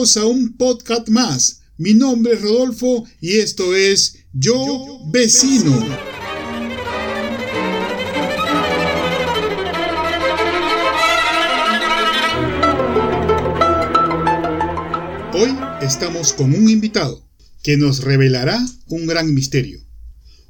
A un podcast más. Mi nombre es Rodolfo y esto es Yo, Vecino. Hoy estamos con un invitado que nos revelará un gran misterio.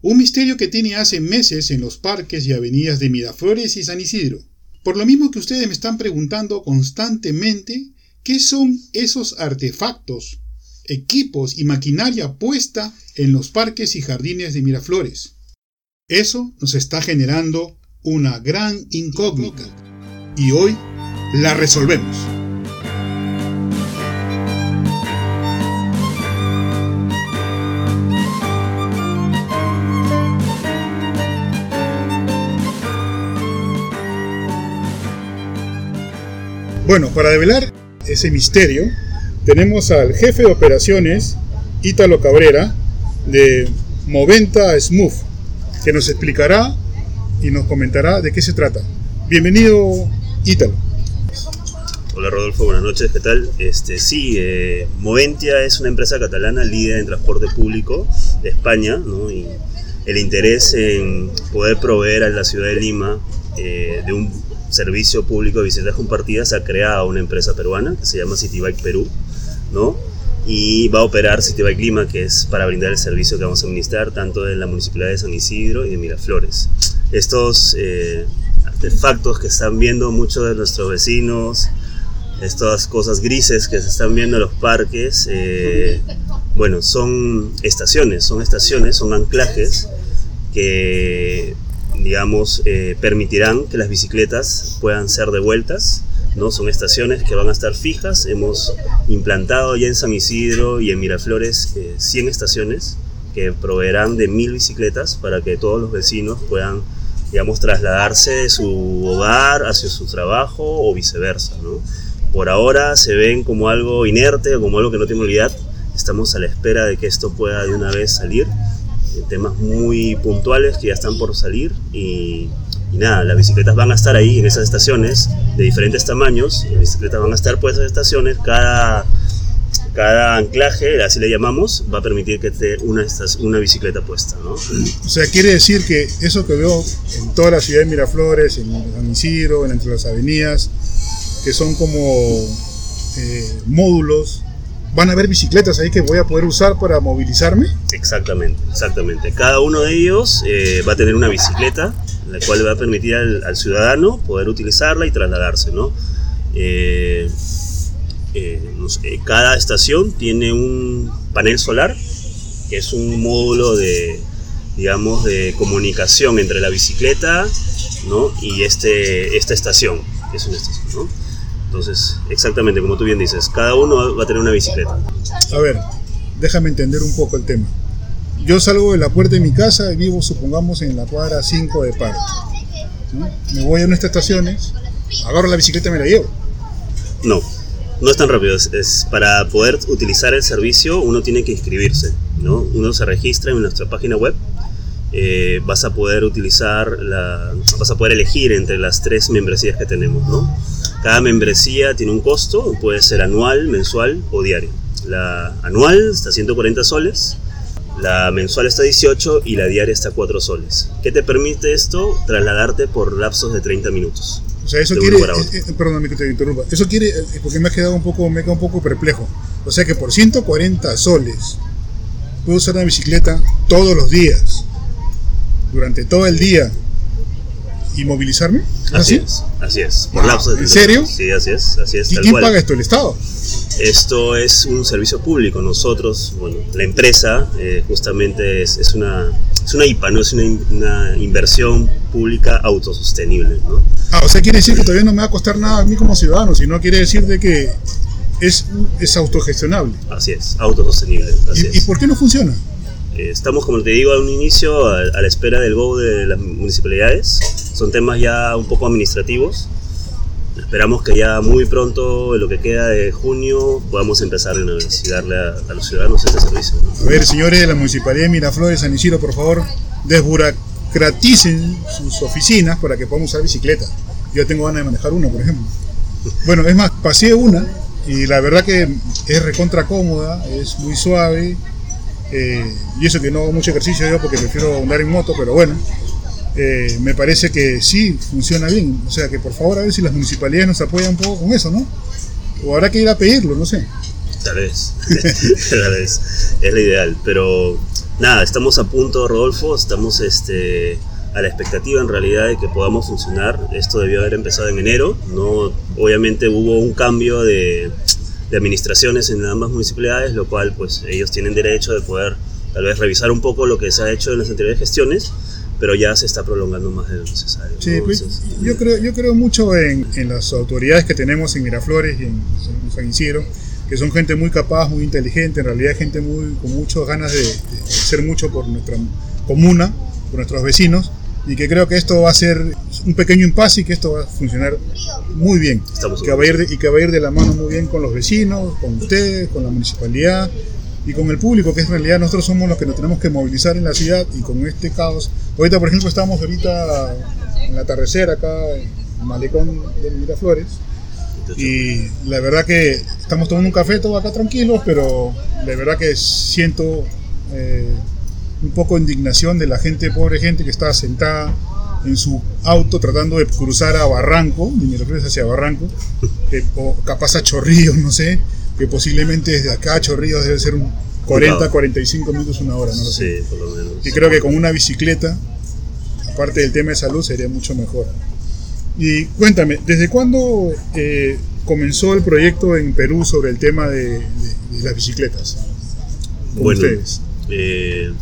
Un misterio que tiene hace meses en los parques y avenidas de Miraflores y San Isidro. Por lo mismo que ustedes me están preguntando constantemente qué son esos artefactos, equipos y maquinaria puesta en los parques y jardines de Miraflores. Eso nos está generando una gran incógnita y hoy la resolvemos. Bueno, para develar ese misterio, tenemos al jefe de operaciones, Ítalo Cabrera, de Moventa Smooth, que nos explicará y nos comentará de qué se trata. Bienvenido, Ítalo. Hola Rodolfo, buenas noches, ¿qué tal? Este, sí, eh, Moventia es una empresa catalana líder en transporte público de España, ¿no? y el interés en poder proveer a la ciudad de Lima eh, de un servicio público de bicicletas compartidas ha creado una empresa peruana que se llama Citybike Perú, ¿no? Y va a operar Citybike Lima, que es para brindar el servicio que vamos a administrar tanto en la municipalidad de San Isidro y de Miraflores. Estos eh, artefactos que están viendo muchos de nuestros vecinos, estas cosas grises que se están viendo en los parques, eh, bueno, son estaciones, son estaciones, son anclajes que digamos, eh, permitirán que las bicicletas puedan ser devueltas. ¿no? Son estaciones que van a estar fijas. Hemos implantado ya en San Isidro y en Miraflores 100 eh, estaciones que proveerán de mil bicicletas para que todos los vecinos puedan, digamos, trasladarse de su hogar hacia su trabajo o viceversa. ¿no? Por ahora se ven como algo inerte, como algo que no tiene utilidad. Estamos a la espera de que esto pueda de una vez salir temas muy puntuales que ya están por salir y, nada, las bicicletas van a estar ahí en esas estaciones de diferentes tamaños, las bicicletas van a estar por esas estaciones, cada, cada anclaje, así le llamamos, va a permitir que esté una, una bicicleta puesta. ¿no? O sea, quiere decir que eso que veo en toda la ciudad de Miraflores, en San Isidro, entre las avenidas, que son como eh, módulos van a haber bicicletas ahí que voy a poder usar para movilizarme. Exactamente, exactamente. Cada uno de ellos eh, va a tener una bicicleta, la cual va a permitir al, ciudadano poder utilizarla y trasladarse, ¿no? Eh, eh, cada estación tiene un panel solar, que es un módulo de, digamos, de comunicación entre la bicicleta, ¿no? Y este, esta estación, que es una estación, ¿no? Entonces, exactamente como tú bien dices, cada uno va a tener una bicicleta. A ver, déjame entender un poco el tema. Yo salgo de la puerta de mi casa y vivo, supongamos, en la cuadra 5 de Par. Me voy a nuestras estaciones, agarro la bicicleta y me la llevo. No, no es tan rápido. Es, para poder utilizar el servicio uno tiene que inscribirse. ¿no? Uno se registra en nuestra página web eh, vas a poder utilizar, la, vas a poder elegir entre las tres membresías que tenemos. ¿no? Cada membresía tiene un costo, puede ser anual, mensual o diario. La anual está a 140 soles, la mensual está a 18 y la diaria está a 4 soles. ¿Qué te permite esto? Trasladarte por lapsos de 30 minutos. O sea, eso quiere, eh, eh, perdón que te interrumpa, eso quiere, porque me ha quedado un poco, me ha un poco perplejo. O sea que por 140 soles puedo usar una bicicleta todos los días durante todo el día y movilizarme? Así, es, así es. Por lapso de ¿En serio? Sí, así es, así es. ¿Y quién paga esto? ¿El Estado? Esto es un servicio público. Nosotros, bueno, la empresa eh, justamente es, es, una, es una IPA, ¿no? Es una, una, inversión pública autosostenible, ¿no? Ah, o sea, quiere decir que todavía no me va a costar nada a mí como ciudadano, sino quiere decir de que es, es autogestionable. Así es, autosostenible. Así ¿Y, ¿Y por qué no funciona? Eh, estamos, como te digo, a un inicio a, la espera del go de las municipalidades. Son temas ya un poco administrativos. Esperamos que ya muy pronto, en lo que queda de junio, podamos empezar a darle a, los ciudadanos este servicio. A ver, señores de la Municipalidad de Miraflores, San Isidro, por favor, desburocraticen sus oficinas para que podamos usar bicicleta. Yo tengo ganas de manejar una, por ejemplo. Bueno, es más, pasé una Y la verdad que es recontra cómoda, es muy suave. Eh, y eso que no hago mucho ejercicio yo porque prefiero andar en moto, pero bueno, eh, me parece que sí funciona bien. O sea que por favor a ver si las municipalidades nos apoyan un poco con eso, ¿no? O habrá que ir a pedirlo, no sé. Tal vez, tal vez, es lo ideal, pero nada, estamos a punto, Rodolfo, estamos este, a la expectativa en realidad de que podamos funcionar. Esto debió haber empezado en enero, no, obviamente hubo un cambio de, de administraciones en ambas municipalidades, lo cual pues ellos tienen derecho de poder tal vez revisar un poco lo que se ha hecho en las anteriores gestiones, pero ya se está prolongando más de lo necesario. Sí, ¿no? pues, Entonces, yo, creo, yo creo mucho en, en las autoridades que tenemos en Miraflores y en, en San Isidro, que son gente muy capaz, muy inteligente, en realidad gente muy, con muchas ganas de, de hacer mucho por nuestra comuna, por nuestros vecinos, y que creo que esto va a ser un pequeño impasse y que esto va a funcionar muy bien. Estamos que va a ir de- y que va a ir de la mano muy bien con los vecinos, con ustedes, con la municipalidad y con el público, que en realidad nosotros somos los que nos tenemos que movilizar en la ciudad y con este caos. Ahorita, por ejemplo, estamos ahorita en el atardecer acá en el malecón de Miraflores y la verdad que estamos tomando un café todos acá tranquilos, pero la verdad que siento eh, un poco de indignación de la gente, pobre gente que está sentada en su auto tratando de cruzar a Barranco, de Miraflores hacia Barranco, o capaz a Chorrillos, no sé, que posiblemente desde acá a Chorrillos debe ser un 40, Complicado. 45 minutos, una hora, no lo sé. Sí, por lo menos. Y creo que con una bicicleta, aparte del tema de salud, sería mucho mejor. Y cuéntame, ¿desde cuándo eh, comenzó el proyecto en Perú sobre el tema de, de- de las bicicletas? Con Bueno, ustedes. eh,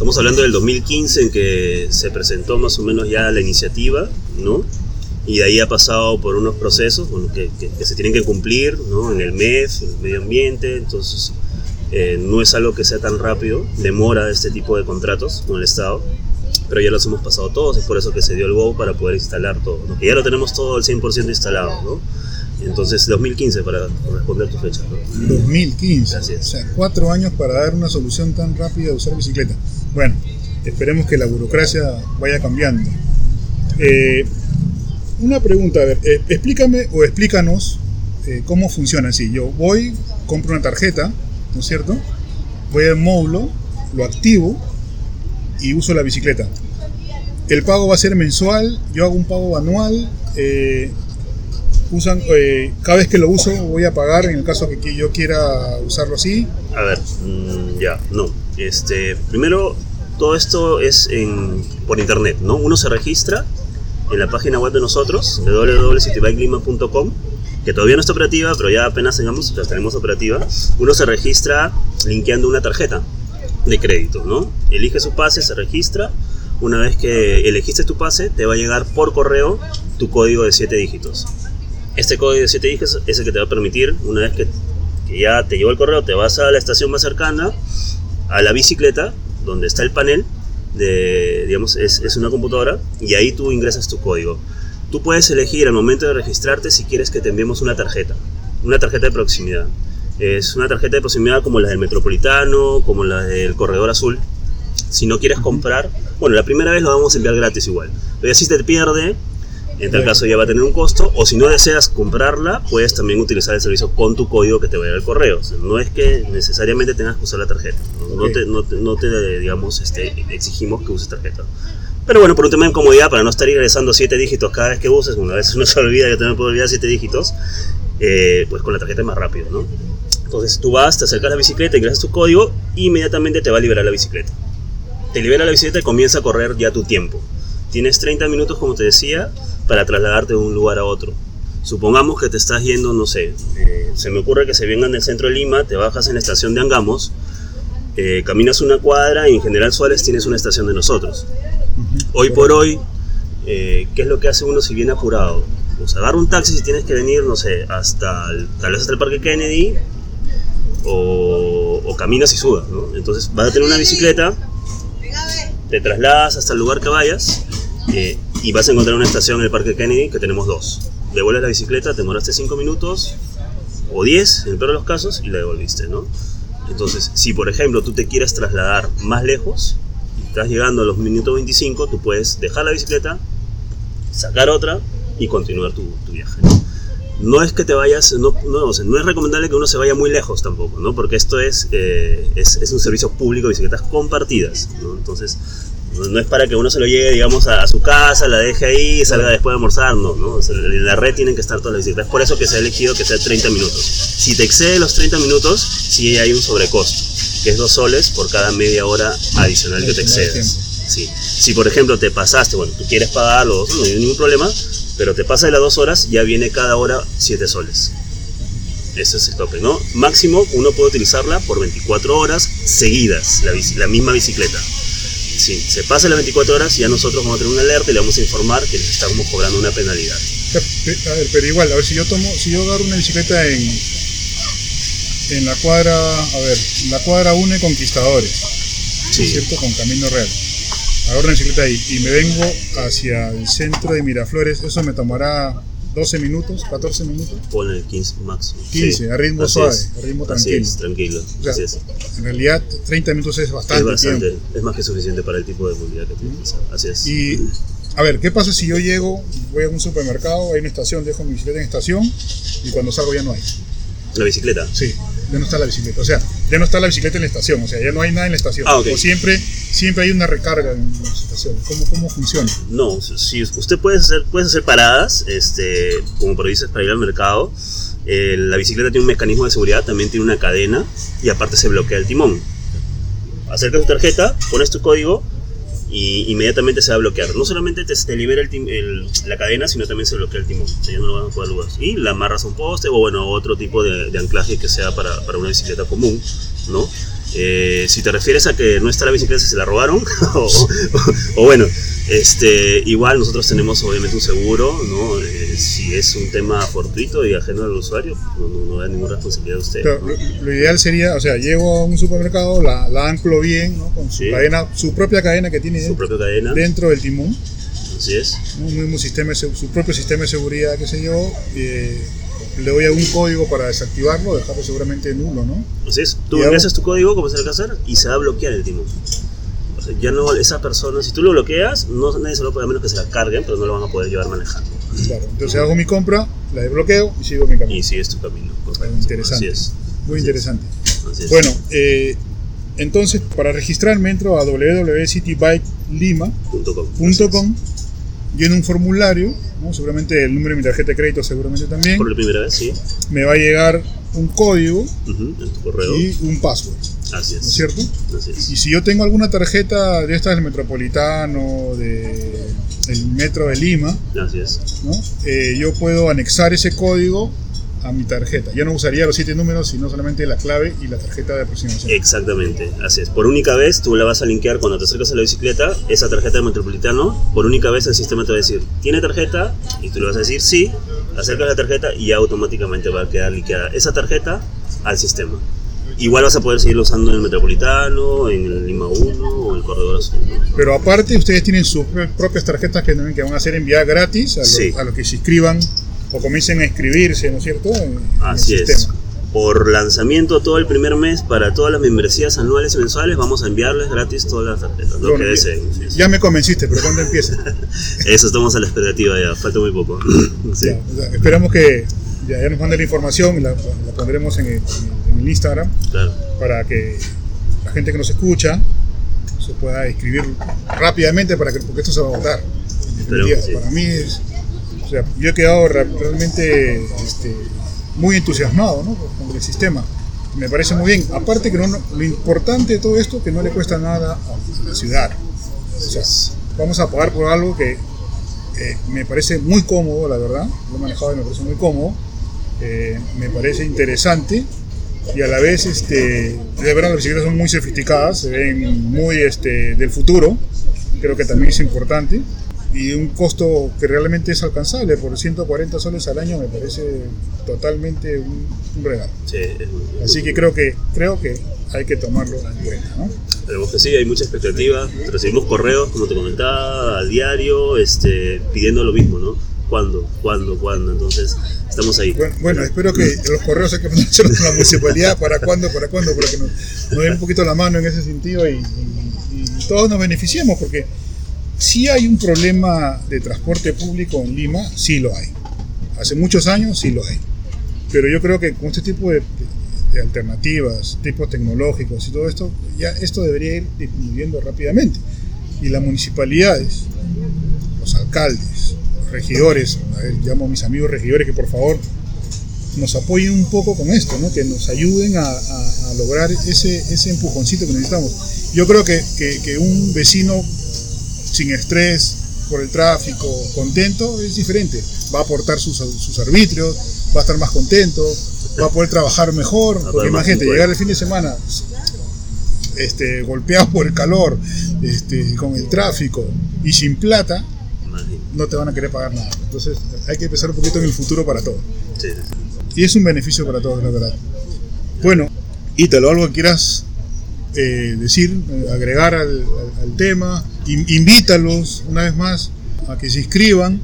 estamos hablando del 2015 en que se presentó más o menos ya la iniciativa, ¿no? Y de ahí ha pasado por unos procesos que se tienen que cumplir, ¿no? En el MEF, en el medio ambiente, entonces eh, no es algo que sea tan rápido, demora este tipo de contratos con el Estado, pero ya los hemos pasado todos, es por eso que se dio el go para poder instalar todo, ¿no? Que ya lo tenemos todo al 100% instalado, ¿no? Entonces, 2015 para responder tu fecha, ¿no? 2015. Así es. O sea, cuatro años para dar una solución tan rápida de usar bicicleta. Bueno, esperemos que la burocracia vaya cambiando. Eh, una pregunta, a ver, eh, explícame o explícanos eh, cómo funciona. Si yo voy, compro una tarjeta, ¿no es cierto? Voy al módulo, lo activo y uso la bicicleta. El pago va a ser mensual, yo hago un pago anual. Usan, eh, cada vez que lo uso voy a pagar en el caso que yo quiera usarlo así. A ver, mm, ya, no. Este, primero, todo esto es en, por internet, ¿no? Uno se registra en la página web de nosotros, www.citybikeLima.com, que todavía no está operativa, pero ya apenas tengamos, ya tenemos operativa. Uno se registra linkeando una tarjeta de crédito, ¿no? Elige su pase, se registra. Una vez que elegiste tu pase, te va a llegar por correo tu código de 7 dígitos. Este código de 7 dígitos es el que te va a permitir, una vez que, que ya te llegó el correo, te vas a la estación más cercana, a la bicicleta, donde está el panel, de, digamos, es, es una computadora, y ahí tú ingresas tu código. Tú puedes elegir al momento de registrarte si quieres que te enviemos una tarjeta, una tarjeta de proximidad. Es una tarjeta de proximidad como la del Metropolitano, como la del Corredor Azul. Si no quieres comprar, bueno, la primera vez lo vamos a enviar gratis igual. Pero si te pierde, en tal caso ya va a tener un costo. O si no deseas comprarla, puedes también utilizar el servicio con tu código que te va a llegar al correo. O sea, no es que necesariamente tengas que usar la tarjeta. No, te, no te- no te, digamos, este, exigimos que uses tarjeta. Pero bueno, por un tema de comodidad, para no estar ingresando siete dígitos cada vez que uses, una vez uno se olvida, yo también puedo olvidar siete dígitos, eh, pues con la tarjeta es más rápido, ¿no? Entonces tú vas, te acercas a la bicicleta, ingresas tu código y inmediatamente te va a liberar la bicicleta. Te libera la bicicleta y comienza a correr ya tu tiempo. Tienes 30 minutos, como te decía, para trasladarte de un lugar a otro. Supongamos que te estás yendo, no sé, eh, se me ocurre que se vengan del centro de Lima, te bajas en la estación de Angamos, eh, caminas una cuadra y en General Suárez tienes una estación de nosotros. Hoy por hoy, eh, ¿qué es lo que hace uno si viene apurado? Pues agarra un taxi si tienes que venir, no sé, hasta el- tal vez hasta el Parque Kennedy o, o caminas y sudas, ¿no? Entonces vas a tener una bicicleta, te trasladas hasta el lugar que vayas eh, y vas a encontrar una estación en el Parque Kennedy que tenemos dos. Devuelves la bicicleta, te demoraste 5 minutos o 10 en el peor de los casos y la devolviste, ¿no? Entonces, si por ejemplo tú te quieres trasladar más lejos y estás llegando a los minutos 25, tú puedes dejar la bicicleta, sacar otra y continuar tu, viaje. ¿no? es que te vayas, no, no, o no es recomendable que uno se vaya muy lejos tampoco, ¿no? Porque esto es, eh, es, es, un servicio público de bicicletas compartidas, ¿no? Entonces, no es para que uno se lo llegue, digamos, a, a su casa, la deje ahí y salga después de almorzar, no, ¿no? O sea, en la red tienen que estar todas las bicicletas. Es por eso que se ha elegido que sea 30 minutos. Si te excede los 30 minutos, sí hay un sobrecosto, que es dos soles por cada media hora adicional que te excedas. Sí. Si por ejemplo te pasaste, bueno, tú quieres pagarlo, no hay ningún problema, pero te pasa de las dos horas, ya viene cada hora 7 soles. Ese es el tope, ¿no? Máximo uno puede utilizarla por 24 horas seguidas, la misma bicicleta. Si se pasa las 24 horas, ya nosotros vamos a tener una alerta y le vamos a informar que les estamos cobrando una penalidad. A ver, pero igual, a ver, si yo tomo, si yo agarro una bicicleta en, en la cuadra, a ver, la cuadra une Conquistadores, Sí. ¿cierto? Con Camino Real. Agarro una bicicleta ahí y me vengo hacia el centro de Miraflores, eso me tomará 12 minutos, 14 minutos. Ponle 15 máximo. 15, a ritmo Así suave, es. a ritmo Así tranquilo. es, tranquilo. O sea, Así es. En realidad, 30 minutos es bastante, Es bastante, tiempo. es más que suficiente para el tipo de movilidad que tienes que. Así es. Y, a ver, ¿qué pasa si yo llego, voy a un supermercado, hay una estación, dejo mi bicicleta en estación y cuando salgo ya no hay? La bicicleta. Sí, ya no está la bicicleta. O sea, ya no está la bicicleta en la estación, o sea, ya no hay nada en la estación. Ah, ok. O siempre, siempre hay una recarga en las estaciones. ¿Cómo, cómo funciona? No, si usted puede hacer, puede hacer paradas, este, como por dices, para ir al mercado. Eh, la bicicleta tiene un mecanismo de seguridad, también tiene una cadena y aparte se bloquea el timón. Acercas tu tarjeta, pones tu código y inmediatamente se va a bloquear. No solamente te, libera el el- la cadena, sino también se bloquea el timón. No lo a poder lugar. Y la amarras a un poste o bueno, otro tipo de, anclaje que sea para, para una bicicleta común, ¿no? Eh, si te refieres a que no está la bicicleta, se la robaron, o bueno, este, igual nosotros tenemos obviamente un seguro, ¿no? Eh, si es un tema fortuito y ajeno al usuario, no, no, no da ninguna responsabilidad de usted. Pero ¿no? lo, lo ideal sería, o sea, llego a un supermercado, la, la anclo bien, ¿no? Con su Sí. cadena, su propia cadena que tiene Su dentro, cadena, dentro del timón, así es. un mismo sistema, su propio sistema de seguridad, qué sé yo. eh, le doy algún código para desactivarlo, dejarlo seguramente nulo, ¿no? Así es. Tú ingresas tu código, como se hacer, y se va a bloquear el timón. Ya no, esa persona, si tú lo bloqueas, no, nadie se lo puede, a menos que se la carguen, pero no lo van a poder llevar manejando. Claro. Entonces hago mi compra, la desbloqueo y sigo mi camino. Y sigues tu camino. correcto. Interesante. Así es. Muy Así interesante. es. Así es. Bueno, eh, entonces para registrarme entro a www.citybike.lima.com, lleno un formulario, ¿no? seguramente el número de mi tarjeta de crédito seguramente también. Por la primera vez, sí. Me va a llegar un código Ujú, En tu correo. y un password, Así es. ¿no es cierto? Así es. Y si yo tengo alguna tarjeta de estas del Metropolitano, de, del Metro de Lima, Así es. ¿no? Eh, yo puedo anexar ese código a mi tarjeta. Ya no usaría los siete números, sino solamente la clave y la tarjeta de aproximación. Exactamente, así es. Por única vez tú la vas a linkear cuando te acercas a la bicicleta, esa tarjeta de Metropolitano, por única vez el sistema te va a decir, ¿tiene tarjeta? Y tú le vas a decir sí, acercas la tarjeta y automáticamente va a quedar linkeada esa tarjeta al sistema. Igual vas a poder seguirlo usando en el Metropolitano, en el Lima 1 o el Corredor Azul. ¿no? Pero aparte, ustedes tienen sus propias tarjetas que, que van a ser enviadas gratis a, los- Sí. a los que se inscriban o comiencen a inscribirse, ¿no es cierto? En, en Así el es. Por lanzamiento todo el primer mes para todas las membresías anuales y mensuales vamos a enviarles gratis todas las tarjetas, lo Bueno, que ya- deseen. sí, sí. Ya me convenciste, pero ¿cuándo empieza? Eso estamos a la expectativa ya, falta muy poco. Sí. Ya, o sea, esperamos que ya, ya nos mande la información y la, la pondremos en el, en el Instagram Claro. para que la gente que nos escucha se pueda inscribir rápidamente para que, porque esto se va a votar. En sí. Para mí es, o sea, yo he quedado realmente este, muy entusiasmado ¿no? con el sistema. Me parece muy bien. Aparte que no- lo importante de todo esto que no le cuesta nada a la ciudad. O sea, vamos a pagar por algo que eh, me parece muy cómodo, la verdad. Lo he manejado y me parece muy cómodo. Eh, me parece interesante y a la vez, este, de verdad, las bicicletas son muy sofisticadas, se ven muy este, del futuro. Creo que también es importante. Y un costo que realmente es alcanzable por 140 soles al año me parece totalmente un, un regalo. Sí, Así que creo que creo que hay que tomarlo en cuenta. ¿no? Esperemos que sí, hay mucha expectativa. Recibimos correos, como te comentaba, a diario, este, pidiendo lo mismo, ¿no? ¿Cuándo? ¿Cuándo? ¿Cuándo? Entonces, estamos ahí. Bueno, espero que los correos hay que ponérselo a la municipalidad para cuándo, para cuándo, para que nos, nos den un poquito la mano en ese sentido y, todos nos beneficiemos, porque si hay un problema de transporte público en Lima, sí lo hay. Hace muchos años sí lo hay. Pero yo creo que con este tipo de, de alternativas, tipos tecnológicos y todo esto, ya esto debería ir disminuyendo rápidamente. Y las municipalidades, los alcaldes, regidores, a ver, llamo a mis amigos regidores que por favor nos apoyen un poco con esto, ¿no? que nos ayuden a, a- a lograr ese, ese empujoncito que necesitamos. Yo creo que, que- que un vecino sin estrés por el tráfico, contento, es diferente. Va a aportar sus, sus arbitrios, va a estar más contento, va a poder trabajar mejor. a Porque más imagínate, llegar el fin de semana este, golpeado por el calor, este, con el tráfico y sin plata. No te van a querer pagar nada. Entonces hay que pensar un poquito en el futuro para todo. Sí, sí, sí. Y es un beneficio para todos, la verdad. Bueno, Ítalo, algo que quieras eh, decir, agregar al, al- al tema, In- invítalos una vez más a que se inscriban.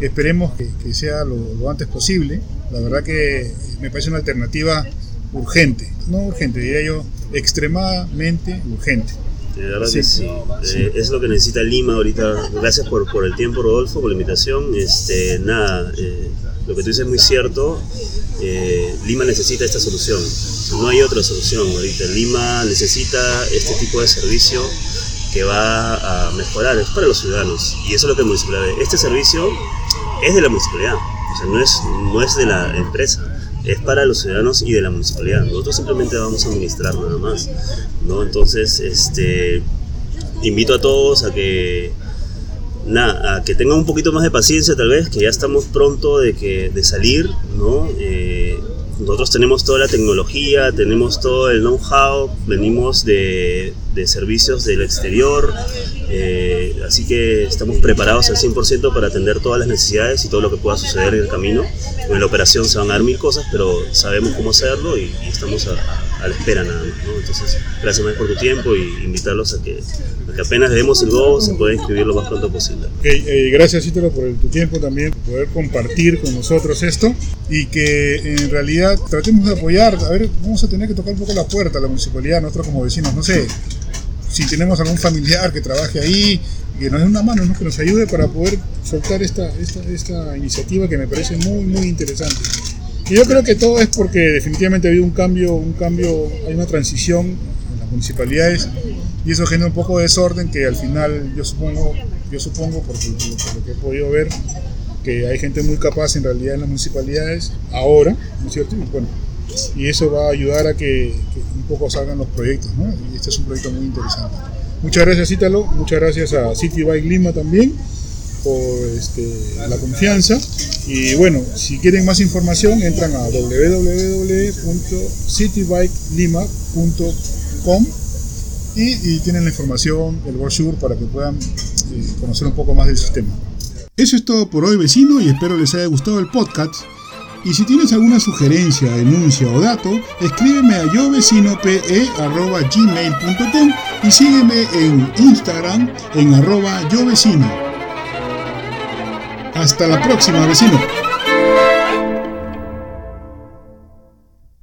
Esperemos que, que sea lo, lo antes posible. La verdad que me parece una alternativa urgente, no urgente, diría yo, extremadamente urgente. De verdad Sí. que sí. Eh, es lo que necesita Lima ahorita. Gracias por, por el tiempo, Rodolfo, por la invitación. Este, nada, eh, lo que tú dices es muy cierto. Eh, Lima necesita esta solución. No hay otra solución ahorita. Lima necesita este tipo de servicio que va a mejorar. Es para los ciudadanos. Y eso es lo que el municipalidad ve. Este servicio es de la municipalidad. O sea, no es, no es de la empresa. Es para los ciudadanos y de la municipalidad. Nosotros simplemente vamos a administrar nada más. ¿no? Entonces, este, invito a todos a que, nada, a que tengan un poquito más de paciencia tal vez, que ya estamos pronto de, que, de salir, ¿no? Eh, nosotros tenemos toda la tecnología, tenemos todo el know-how, venimos de, de servicios del exterior, eh, así que estamos preparados al 100% para atender todas las necesidades y todo lo que pueda suceder en el camino. En la operación se van a dar mil cosas, pero sabemos cómo hacerlo y, estamos a, la espera nada más. Entonces, gracias más por tu tiempo y invitarlos a que, que apenas demos el go se pueda inscribir lo más pronto posible. Ok, eh, gracias Ítalo por el- tu tiempo también, por poder compartir con nosotros esto y que en realidad tratemos de apoyar, a ver, vamos a tener que tocar un poco la puerta a la municipalidad, nosotros como vecinos, no sé, si tenemos algún familiar que trabaje ahí, que nos dé una mano, ¿no? que nos ayude para poder soltar esta, esta, esta iniciativa que me parece muy, muy interesante. Y yo creo que todo es porque definitivamente ha habido un cambio, un cambio, hay una transición municipalidades y eso genera un poco de desorden que al final yo supongo, yo supongo por lo que he podido ver que hay gente muy capaz en realidad en las municipalidades ahora, ¿no es cierto? Y bueno, y eso va a ayudar a que, que un poco salgan los proyectos, ¿no? Y este es un proyecto muy interesante. Muchas gracias Ítalo, muchas gracias a City Bike Lima también por este, la confianza. Y bueno, si quieren más información, entran a www.citybikeLima.com y, tienen la información, el brochure para que puedan eh, conocer un poco más del sistema. Eso es todo por hoy, vecino, y espero les haya gustado el podcast. Y si tienes alguna sugerencia, denuncia o dato, escríbeme a yovecinop.gmail.com y sígueme en Instagram en arroba yovecino. Hasta la próxima, vecino.